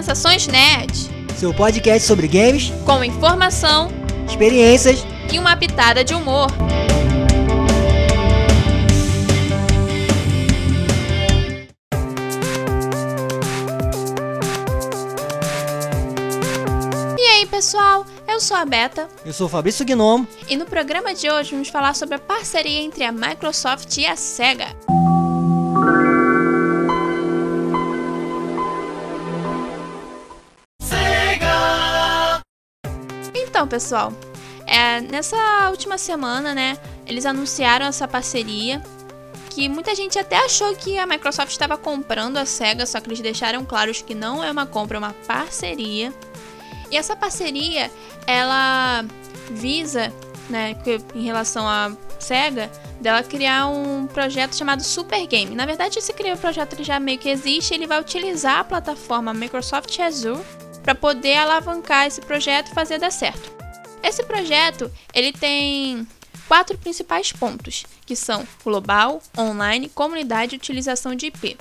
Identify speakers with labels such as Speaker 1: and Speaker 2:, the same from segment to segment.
Speaker 1: Sensações Nerd.
Speaker 2: Seu podcast sobre games,
Speaker 1: com informação,
Speaker 2: experiências
Speaker 1: e uma pitada de humor. E aí, pessoal? Eu sou a Beta.
Speaker 2: Eu sou o Fabrício Gnomo.
Speaker 1: E no programa de hoje vamos falar sobre a parceria entre a Microsoft e a Sega. Então, pessoal, é, nessa última semana, né, eles anunciaram essa parceria que muita gente até achou que a Microsoft estava comprando a Sega, só que eles deixaram claros que não é uma compra, é uma parceria. E essa parceria, ela visa, né, em relação à Sega, dela criar um projeto chamado Super Game. Na verdade, esse projeto já meio que existe, ele vai utilizar a plataforma Microsoft Azure para poder alavancar esse projeto e fazer dar certo. Esse projeto ele tem quatro principais pontos, que são global, online, comunidade e utilização de IP.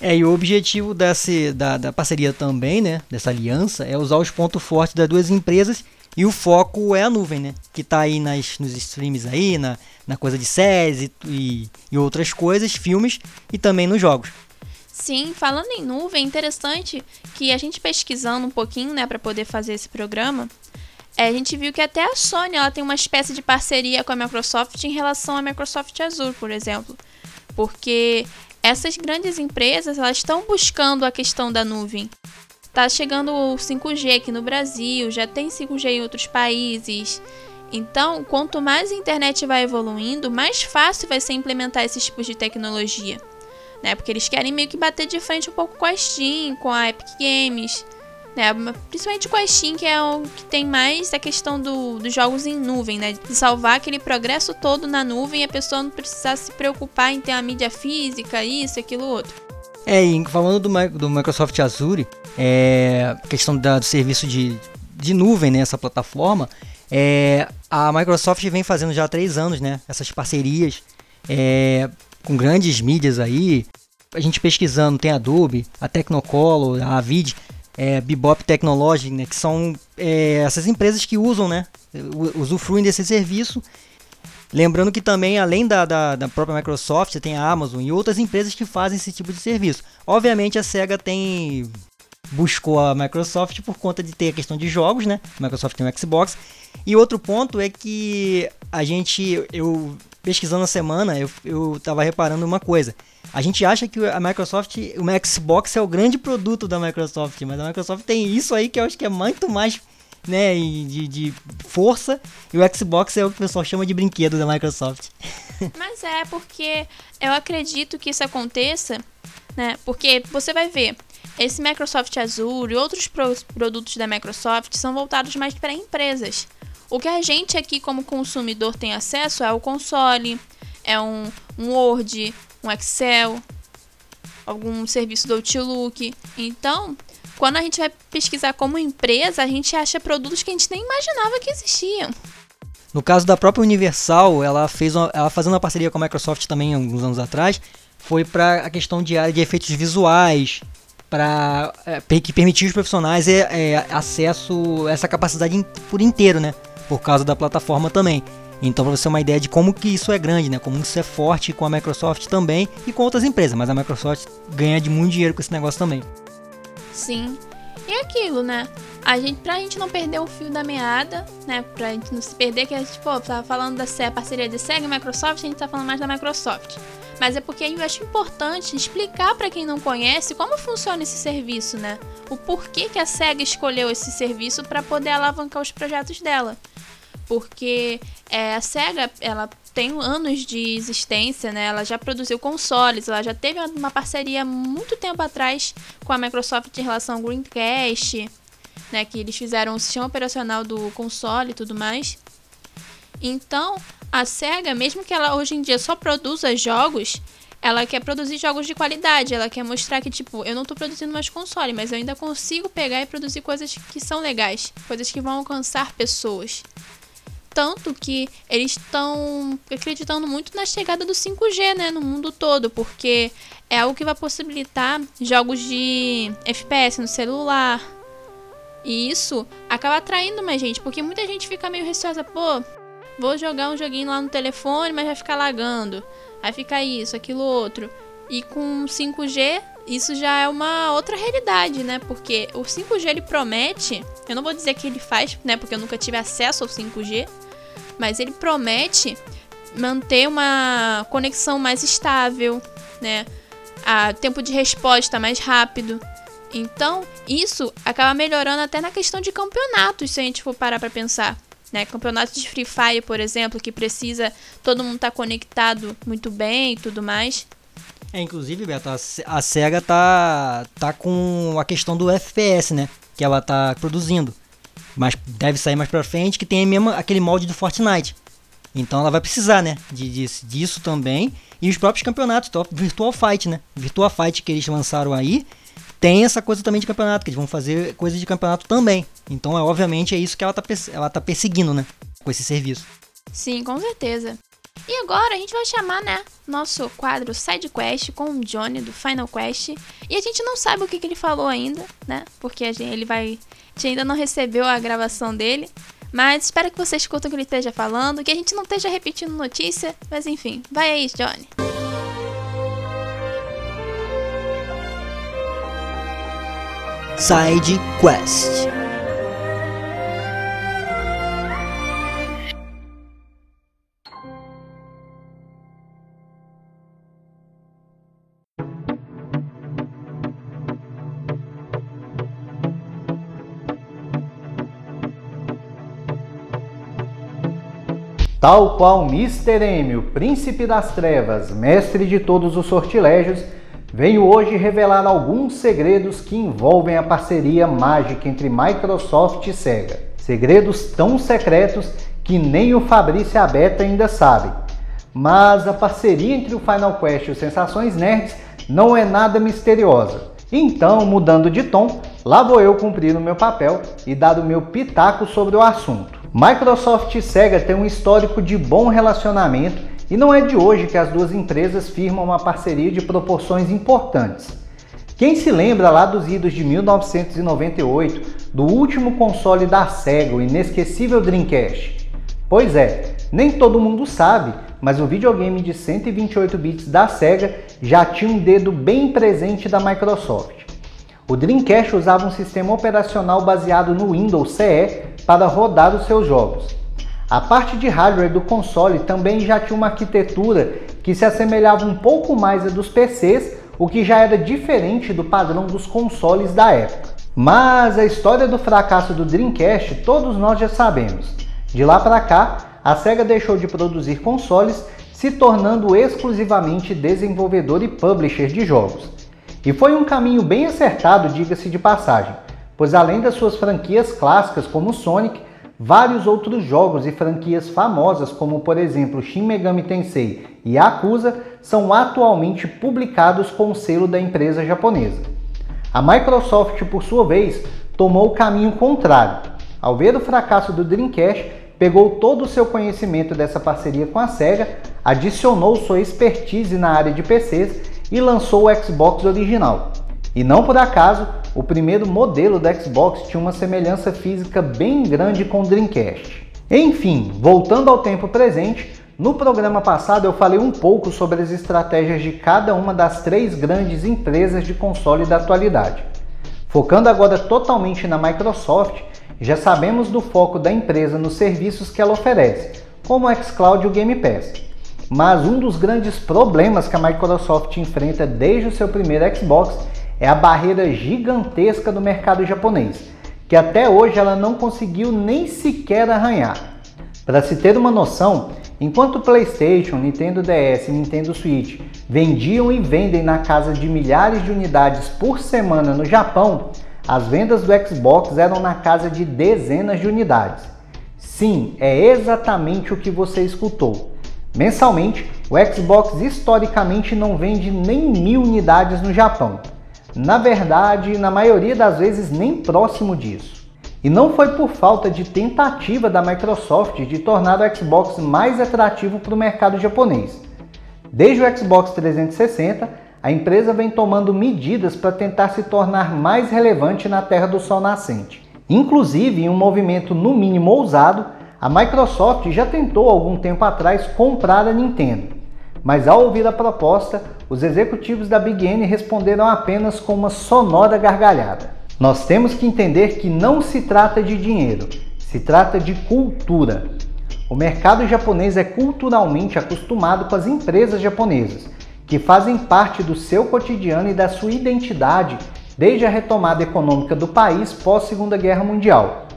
Speaker 2: É, e o objetivo desse, da, da parceria também, né, dessa aliança, é usar os pontos fortes das duas empresas e o foco é a nuvem, né, que está aí nas, nos streams aí, na, na coisa de séries e, e, e outras coisas, filmes e também nos jogos.
Speaker 1: Sim, falando em nuvem, é interessante que a gente pesquisando um pouquinho, né, para poder fazer esse programa, é, a gente viu que até a Sony ela tem uma espécie de parceria com a Microsoft em relação à Microsoft Azure, por exemplo, porque essas grandes empresas elas estão buscando a questão da nuvem. Tá chegando o 5G aqui no Brasil, já tem 5G em outros países. Então, quanto mais a internet vai evoluindo, mais fácil vai ser implementar esses tipos de tecnologia né? Porque eles querem meio que bater de frente um pouco com a Steam, com a Epic Games, né? Principalmente com a Steam, que é o que tem mais a questão do, dos jogos em nuvem, né? De salvar aquele progresso todo na nuvem e a pessoa não precisar se preocupar em ter a mídia física, isso, aquilo, outro.
Speaker 2: É, e falando do, do Microsoft Azure, é, questão da, do serviço de, de nuvem, né, plataforma, é, a Microsoft vem fazendo já há três anos, né, essas parcerias é, com grandes mídias aí. A gente pesquisando, tem a Adobe, a Technocolor, a Avid, é, Bebop Technology, né, que são é, essas empresas que usam, né, usufruem desse serviço. Lembrando que também, além da, da, da, própria Microsoft, tem a Amazon e outras empresas que fazem esse tipo de serviço. Obviamente a SEGA tem buscou a Microsoft por conta de ter a questão de jogos, né? A Microsoft tem o Xbox. E outro ponto é que a gente, eu pesquisando a semana, eu, eu tava reparando uma coisa. A gente acha que a Microsoft, o Xbox é o grande produto da Microsoft, mas a Microsoft tem isso aí que eu acho que é muito mais né, de, de força, e o Xbox é o que o pessoal chama de brinquedo da Microsoft.
Speaker 1: Mas é porque eu acredito que isso aconteça, né? Porque você vai ver, esse Microsoft Azure e outros pro produtos da Microsoft são voltados mais para empresas. O que a gente aqui como consumidor tem acesso é o console, é um, um Word, um Excel, algum serviço do Outlook. Então, quando a gente vai pesquisar como empresa, a gente acha produtos que a gente nem imaginava que existiam.
Speaker 2: No caso da própria Universal, ela fez uma, ela fazendo uma parceria com a Microsoft também alguns anos atrás, foi para a questão de área de efeitos visuais, para é, que permitir os profissionais é, é, acesso a essa capacidade por inteiro, né? por causa da plataforma também. Então, para você ter uma ideia de como que isso é grande, né? Como isso é forte com a Microsoft também e com outras empresas, mas a Microsoft ganha de muito dinheiro com esse negócio também.
Speaker 1: Sim. E aquilo, né? A gente, pra gente não perder o fio da meada, né? Pra gente não se perder, que a gente, pô, tava falando da parceria de Sega e Microsoft, a gente tá falando mais da Microsoft. Mas é porque eu acho importante explicar para quem não conhece como funciona esse serviço, né? O porquê que a Sega escolheu esse serviço para poder alavancar os projetos dela porque é, a Sega ela tem anos de existência, né? Ela já produziu consoles, ela já teve uma parceria muito tempo atrás com a Microsoft em relação ao Dreamcast, né? Que eles fizeram o sistema operacional do console e tudo mais. Então, a Sega, mesmo que ela hoje em dia só produza jogos, ela quer produzir jogos de qualidade, ela quer mostrar que, tipo, eu não tô produzindo mais console, mas eu ainda consigo pegar e produzir coisas que são legais, coisas que vão alcançar pessoas. Tanto que eles estão acreditando muito na chegada do 5G, né, no mundo todo, porque é algo que vai possibilitar jogos de FPS no celular. E isso acaba atraindo mais gente, porque muita gente fica meio receosa, pô, vou jogar um joguinho lá no telefone, mas vai ficar lagando. Vai ficar isso, aquilo outro. E com 5G, isso já é uma outra realidade, né? Porque o 5G ele promete, eu não vou dizer que ele faz, né, porque eu nunca tive acesso ao 5G, mas ele promete manter uma conexão mais estável, né? A tempo de resposta mais rápido. Então, isso acaba melhorando até na questão de campeonatos, se a gente for parar para pensar. Né? Campeonato de Free Fire, por exemplo, que precisa todo mundo estar tá conectado muito bem e tudo mais.
Speaker 2: É, inclusive, Beto, a, a SEGA tá, tá com a questão do FPS, né? Que ela tá produzindo. Mas deve sair mais pra frente, que tem mesmo aquele molde do Fortnite. Então ela vai precisar, né? De, de, disso também. E os próprios campeonatos, então, Virtual Fight, né? Virtual Fight que eles lançaram aí, tem essa coisa também de campeonato, que eles vão fazer coisa de campeonato também. Então, é, obviamente, é isso que ela tá, ela tá perseguindo, né? Com esse serviço.
Speaker 1: Sim, com certeza. E agora a gente vai chamar, né, nosso quadro Side Quest com o Johnny do Final Quest. E a gente não sabe o que, que ele falou ainda, né? Porque ele vai. A gente ainda não recebeu a gravação dele. Mas espero que você escutem o que ele esteja falando, que a gente não esteja repetindo notícia, mas enfim, vai aí, Johnny.
Speaker 2: Side Quest.
Speaker 3: Tal qual Mr. M, o príncipe das trevas, mestre de todos os sortilégios, venho hoje revelar alguns segredos que envolvem a parceria mágica entre Microsoft e Sega. Segredos tão secretos que nem o Fabrício Abeta ainda sabe. Mas a parceria entre o Final Quest e o Sensações Nerds não é nada misteriosa. Então, mudando de tom, lá vou eu cumprir o meu papel e dar o meu pitaco sobre o assunto. Microsoft e Sega têm um histórico de bom relacionamento e não é de hoje que as duas empresas firmam uma parceria de proporções importantes. Quem se lembra lá dos idos de 1998, do último console da Sega, o inesquecível Dreamcast? Pois é, nem todo mundo sabe, mas o videogame de 128 bits da Sega já tinha um dedo bem presente da Microsoft. O Dreamcast usava um sistema operacional baseado no Windows CE para rodar os seus jogos. A parte de hardware do console também já tinha uma arquitetura que se assemelhava um pouco mais a dos PCs, o que já era diferente do padrão dos consoles da época. Mas a história do fracasso do Dreamcast todos nós já sabemos. De lá para cá, a Sega deixou de produzir consoles, se tornando exclusivamente desenvolvedor e publisher de jogos. E foi um caminho bem acertado, diga-se de passagem, pois além das suas franquias clássicas como Sonic, vários outros jogos e franquias famosas como por exemplo Shin Megami Tensei e Yakuza são atualmente publicados com o selo da empresa japonesa. A Microsoft, por sua vez, tomou o caminho contrário. Ao ver o fracasso do Dreamcast, pegou todo o seu conhecimento dessa parceria com a Sega, adicionou sua expertise na área de PCs e lançou o Xbox original. E não por acaso, o primeiro modelo do Xbox tinha uma semelhança física bem grande com o Dreamcast. Enfim, voltando ao tempo presente, no programa passado eu falei um pouco sobre as estratégias de cada uma das três grandes empresas de console da atualidade. Focando agora totalmente na Microsoft, já sabemos do foco da empresa nos serviços que ela oferece, como o xCloud e o Game Pass. Mas um dos grandes problemas que a Microsoft enfrenta desde o seu primeiro Xbox é a barreira gigantesca do mercado japonês, que até hoje ela não conseguiu nem sequer arranhar. Para se ter uma noção, enquanto PlayStation, Nintendo DS e Nintendo Switch vendiam e vendem na casa de milhares de unidades por semana no Japão, as vendas do Xbox eram na casa de dezenas de unidades. Sim, é exatamente o que você escutou. Mensalmente, o Xbox historicamente não vende nem mil unidades no Japão. Na verdade, na maioria das vezes, nem próximo disso. E não foi por falta de tentativa da Microsoft de tornar o Xbox mais atrativo para o mercado japonês. Desde o Xbox 360, a empresa vem tomando medidas para tentar se tornar mais relevante na Terra do Sol Nascente. Inclusive, em um movimento no mínimo ousado, a Microsoft já tentou algum tempo atrás comprar a Nintendo. Mas ao ouvir a proposta, os executivos da Big N responderam apenas com uma sonora gargalhada. Nós temos que entender que não se trata de dinheiro, se trata de cultura. O mercado japonês é culturalmente acostumado com as empresas japonesas, que fazem parte do seu cotidiano e da sua identidade desde a retomada econômica do país pós Segunda Guerra Mundial.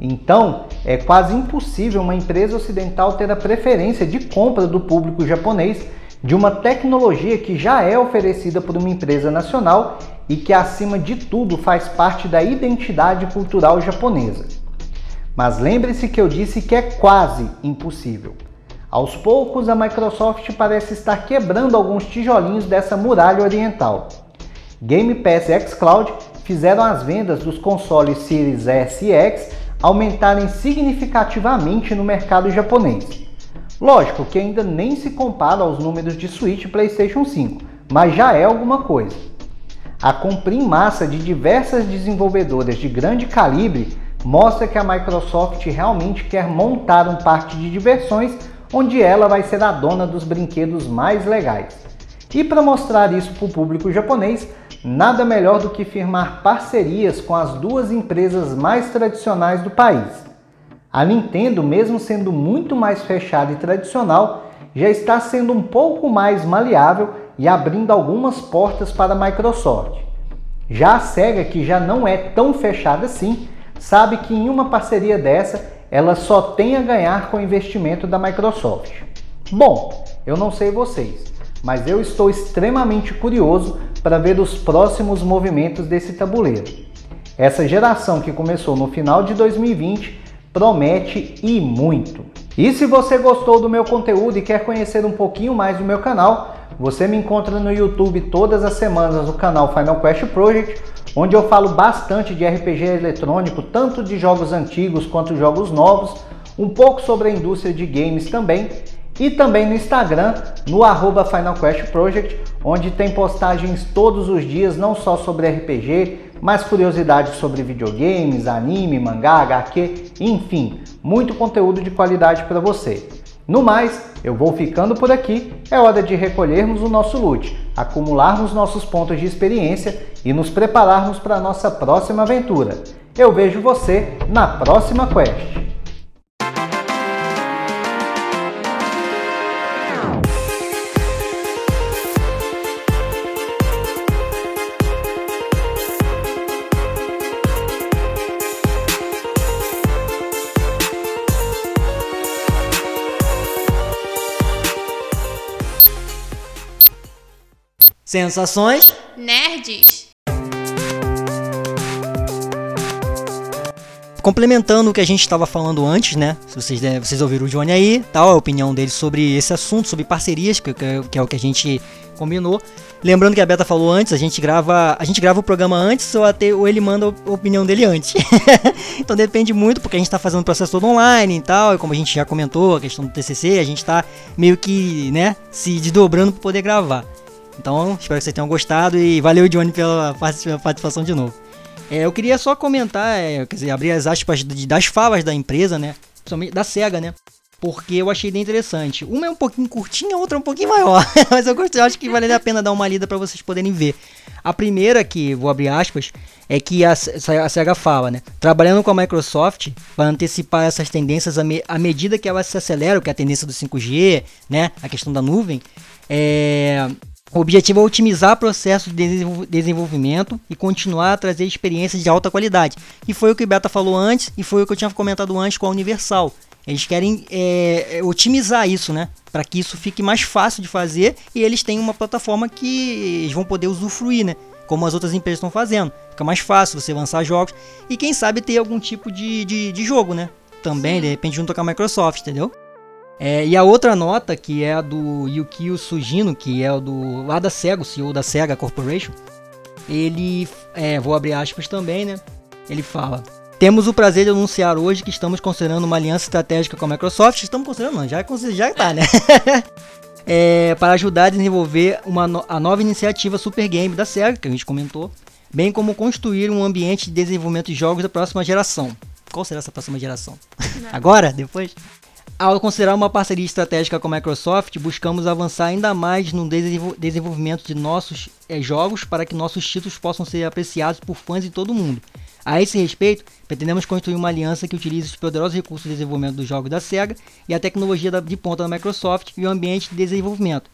Speaker 3: Então, é quase impossível uma empresa ocidental ter a preferência de compra do público japonês de uma tecnologia que já é oferecida por uma empresa nacional e que, acima de tudo, faz parte da identidade cultural japonesa. Mas lembre-se que eu disse que é quase impossível. Aos poucos, a Microsoft parece estar quebrando alguns tijolinhos dessa muralha oriental. Game Pass e xCloud fizeram as vendas dos consoles Series S e X aumentarem significativamente no mercado japonês. Lógico que ainda nem se compara aos números de Switch e PlayStation 5, mas já é alguma coisa. A compra em massa de diversas desenvolvedoras de grande calibre mostra que a Microsoft realmente quer montar um parque de diversões onde ela vai ser a dona dos brinquedos mais legais. E para mostrar isso para o público japonês, nada melhor do que firmar parcerias com as duas empresas mais tradicionais do país. A Nintendo, mesmo sendo muito mais fechada e tradicional, já está sendo um pouco mais maleável e abrindo algumas portas para a Microsoft. Já a Sega, que já não é tão fechada assim, sabe que em uma parceria dessa ela só tem a ganhar com o investimento da Microsoft. Bom, eu não sei vocês, mas eu estou extremamente curioso para ver os próximos movimentos desse tabuleiro. Essa geração que começou no final de 2020 promete e muito. E se você gostou do meu conteúdo e quer conhecer um pouquinho mais do meu canal, você me encontra no YouTube todas as semanas no canal Final Quest Project, onde eu falo bastante de RPG eletrônico, tanto de jogos antigos quanto jogos novos, um pouco sobre a indústria de games também e também no Instagram, no arroba Final Quest Project, onde tem postagens todos os dias, não só sobre RPG, mas curiosidades sobre videogames, anime, mangá, HQ, enfim, muito conteúdo de qualidade para você. No mais, eu vou ficando por aqui, é hora de recolhermos o nosso loot, acumularmos nossos pontos de experiência e nos prepararmos para a nossa próxima aventura. Eu vejo você na próxima quest.
Speaker 2: Sensações
Speaker 1: Nerds.
Speaker 2: Complementando o que a gente estava falando antes, né? Se vocês, vocês ouviram o Johnny aí, tal, a opinião dele sobre esse assunto, sobre parcerias, que, que é o que a gente combinou. Lembrando que a Beta falou antes, a gente grava, a gente grava o programa antes ou até ou ele manda a opinião dele antes. então depende muito, porque a gente está fazendo o processo todo online e tal, e como a gente já comentou, a questão do TCC, a gente está meio que, né, se desdobrando para poder gravar. Então, espero que vocês tenham gostado e valeu, Johnny, pela participação de novo. É, eu queria só comentar, é, quer dizer, abrir as aspas das falas da empresa, né? Principalmente da SEGA, né? Porque eu achei bem interessante. Uma é um pouquinho curtinha, outra é um pouquinho maior. Mas eu gostei, eu acho que vale a pena dar uma lida para vocês poderem ver. A primeira, que vou abrir aspas, é que a, a SEGA fala, né? Trabalhando com a Microsoft para antecipar essas tendências à, me, à medida que elas se aceleram, que é a tendência do 5G, né? A questão da nuvem. É, o objetivo é otimizar o processo de desenvolvimento e continuar a trazer experiências de alta qualidade. E foi o que o Beta falou antes e foi o que eu tinha comentado antes com a Universal. Eles querem é, é otimizar isso, né? Para que isso fique mais fácil de fazer e eles têm uma plataforma que eles vão poder usufruir, né? Como as outras empresas estão fazendo. Fica mais fácil você lançar jogos e quem sabe ter algum tipo de, de, de jogo, né? Também, de repente, junto com a Microsoft, entendeu? É, e a outra nota, que é a do Yukio Sugino, que é o do lá da SEGA, o CEO da SEGA Corporation, ele, é, vou abrir aspas também, né? Ele fala: Temos o prazer de anunciar hoje que estamos considerando uma aliança estratégica com a Microsoft. Estamos considerando, não, já, já está, né? é, para ajudar a desenvolver uma a nova iniciativa Super Game da SEGA, que a gente comentou, bem como construir um ambiente de desenvolvimento de jogos da próxima geração. Qual será essa próxima geração? Agora? Depois? Ao considerar uma parceria estratégica com a Microsoft, buscamos avançar ainda mais no desenvolvimento de nossos é, jogos para que nossos títulos possam ser apreciados por fãs de todo o mundo. A esse respeito, pretendemos construir uma aliança que utilize os poderosos recursos de desenvolvimento dos jogos da SEGA e a tecnologia de ponta da Microsoft e o ambiente de desenvolvimento.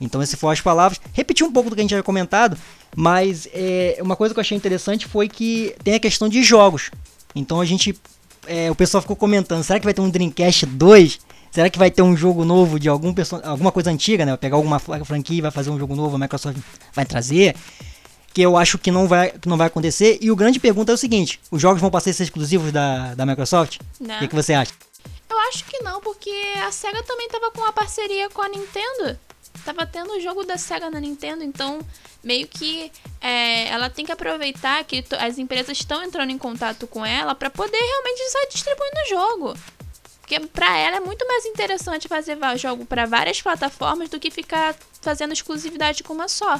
Speaker 2: Então, essas foram as palavras. Repetir um pouco do que a gente tinha comentado, mas é, uma coisa que eu achei interessante foi que tem a questão de jogos. Então, a gente é, o pessoal ficou comentando, será que vai ter um Dreamcast 2? Será que vai ter um jogo novo de algum alguma coisa antiga, né? Vai pegar alguma franquia e vai fazer um jogo novo, a Microsoft vai trazer. Que eu acho que não vai, que não vai acontecer. E o grande pergunta é o seguinte: os jogos vão passar a ser exclusivos da, da Microsoft?
Speaker 1: Não.
Speaker 2: O que, que você acha?
Speaker 1: Eu acho que não, porque a SEGA também tava com uma parceria com a Nintendo. Tava tendo o jogo da SEGA na Nintendo, então meio que é, ela tem que aproveitar que as empresas estão entrando em contato com ela para poder realmente estar distribuindo o jogo. Porque para ela é muito mais interessante fazer jogo para várias plataformas do que ficar fazendo exclusividade com uma só.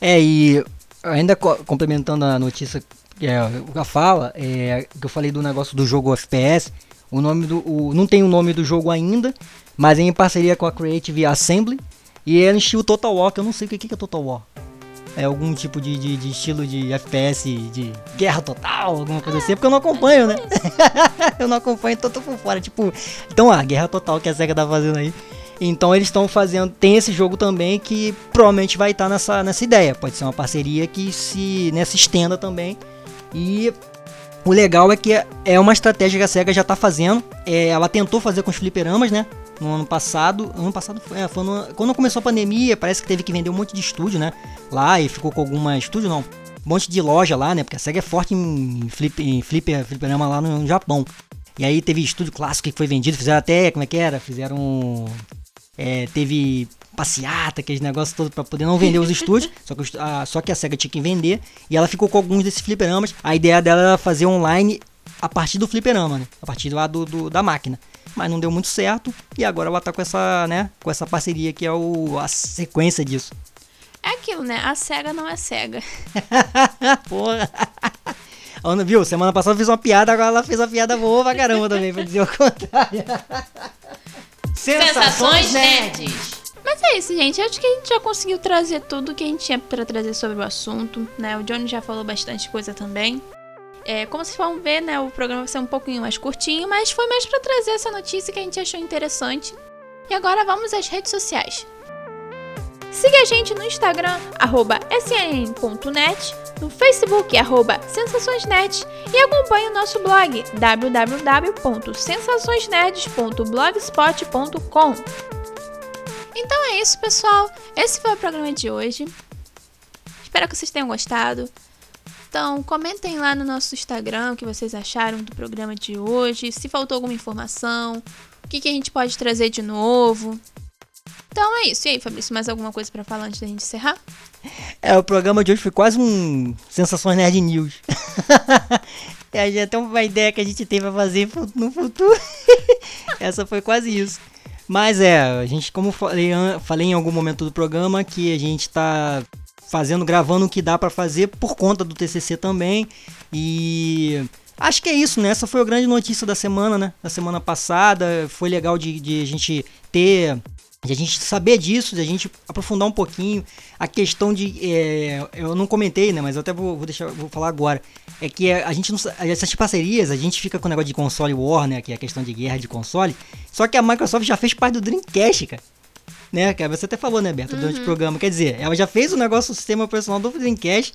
Speaker 2: É, e ainda co complementando a notícia que é, a fala, é, que eu falei do negócio do jogo FPS, o nome do. O, não tem o nome do jogo ainda, mas é em parceria com a Creative Assembly. E é no estilo Total War, que eu não sei o que, que é Total War é, algum tipo de, de, de, estilo de FPS de guerra total, alguma coisa assim, porque eu não acompanho, né? eu não acompanho, então tô por fora. Tipo, então a guerra total que a SEGA tá fazendo aí. Então eles estão fazendo. Tem esse jogo também que provavelmente vai estar tá nessa, nessa ideia. Pode ser uma parceria que se, né, se estenda também. E o legal é que é uma estratégia que a SEGA já está fazendo. É, ela tentou fazer com os fliperamas, né? No ano passado. Ano passado foi, é, foi no, quando começou a pandemia, parece que teve que vender um monte de estúdio, né? Lá e ficou com alguma estúdio não, um monte de loja lá, né? Porque a Sega é forte em flip, em flipper, fliperama lá no, no Japão. E aí teve estúdio clássico que foi vendido, fizeram até, como é que era? Fizeram é, teve passeata, aqueles negócios todos para poder não vender os estúdios, só que, a, só que a SEGA tinha que vender, e ela ficou com alguns desses fliperamas. A ideia dela era fazer online a partir do fliperama, né? A partir lá do, do da máquina mas não deu muito certo e agora ela tá com essa, né, com essa parceria que é o, a sequência disso.
Speaker 1: É aquilo, né? A SEGA não é SEGA.
Speaker 2: Porra. Ana, viu? Semana passada eu fiz uma piada, agora ela fez uma piada boa pra caramba também, pra dizer o contrário.
Speaker 1: Sensações nerds. Mas é isso, gente. Acho que a gente já conseguiu trazer tudo que a gente tinha para trazer sobre o assunto, né? O Johnny já falou bastante coisa também. É, como vocês vão ver, né, o programa vai ser um pouquinho mais curtinho, mas foi mais para trazer essa notícia que a gente achou interessante. E agora vamos às redes sociais. Siga a gente no Instagram, sn.net, no Facebook, arroba sensaçõesnet e acompanhe o nosso blog, www.sensaçõesnerds.blogspot.com. Então é isso, pessoal. Esse foi o programa de hoje. Espero que vocês tenham gostado. Então, comentem lá no nosso Instagram o que vocês acharam do programa de hoje, se faltou alguma informação, o que, que a gente pode trazer de novo. Então é isso. E aí, Fabrício, mais alguma coisa para falar antes da gente encerrar?
Speaker 2: É, o programa de hoje foi quase um Sensações Nerd News. é até uma ideia que a gente tem pra fazer no futuro. Essa foi quase isso. Mas é, a gente, como falei, falei em algum momento do programa, que a gente tá fazendo, gravando o que dá para fazer por conta do TCC também. E acho que é isso, né? Essa foi a grande notícia da semana, né? Da semana passada. Foi legal de, de a gente ter de a gente saber disso, de a gente aprofundar um pouquinho a questão de. É, eu não comentei, né? Mas eu até vou, vou deixar, vou falar agora. É que a gente não, essas parcerias, a gente fica com o negócio de console war, né? Que é a questão de guerra de console. Só que a Microsoft já fez parte do Dreamcast, cara né, cara? Você até falou, né, Berta, durante uhum. o programa. Quer dizer, ela já fez o negócio, o sistema operacional do Dreamcast,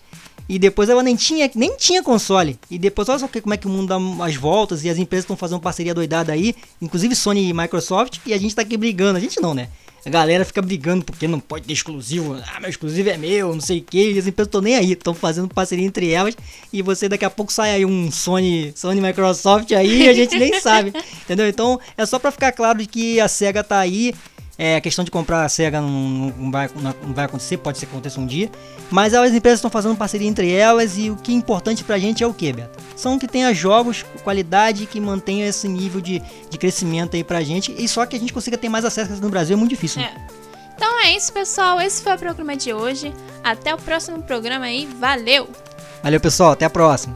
Speaker 2: e depois ela nem tinha, nem tinha console. E depois, olha só como é que o mundo dá as voltas, e as empresas estão fazendo parceria doidada aí, inclusive Sony e Microsoft, e a gente tá aqui brigando. A gente não, né? A galera fica brigando porque não pode ter exclusivo. Ah, meu exclusivo é meu, não sei o que. E as empresas estão nem aí, estão fazendo parceria entre elas. E você daqui a pouco sai aí um Sony, Sony Microsoft aí e a gente nem sabe. Entendeu? Então é só para ficar claro de que a SEGA tá aí é, a questão de comprar a SEGA não, não, vai, não vai acontecer, pode ser que aconteça um dia. Mas as empresas estão fazendo parceria entre elas e o que é importante pra gente é o que, Beto? São que tenha jogos, qualidade que mantenha esse nível de, de crescimento aí pra gente. E só que a gente consiga ter mais acesso no Brasil é muito difícil. Né?
Speaker 1: É. Então é isso, pessoal. Esse foi o programa de hoje. Até o próximo programa aí. Valeu!
Speaker 4: Valeu, pessoal. Até a próxima.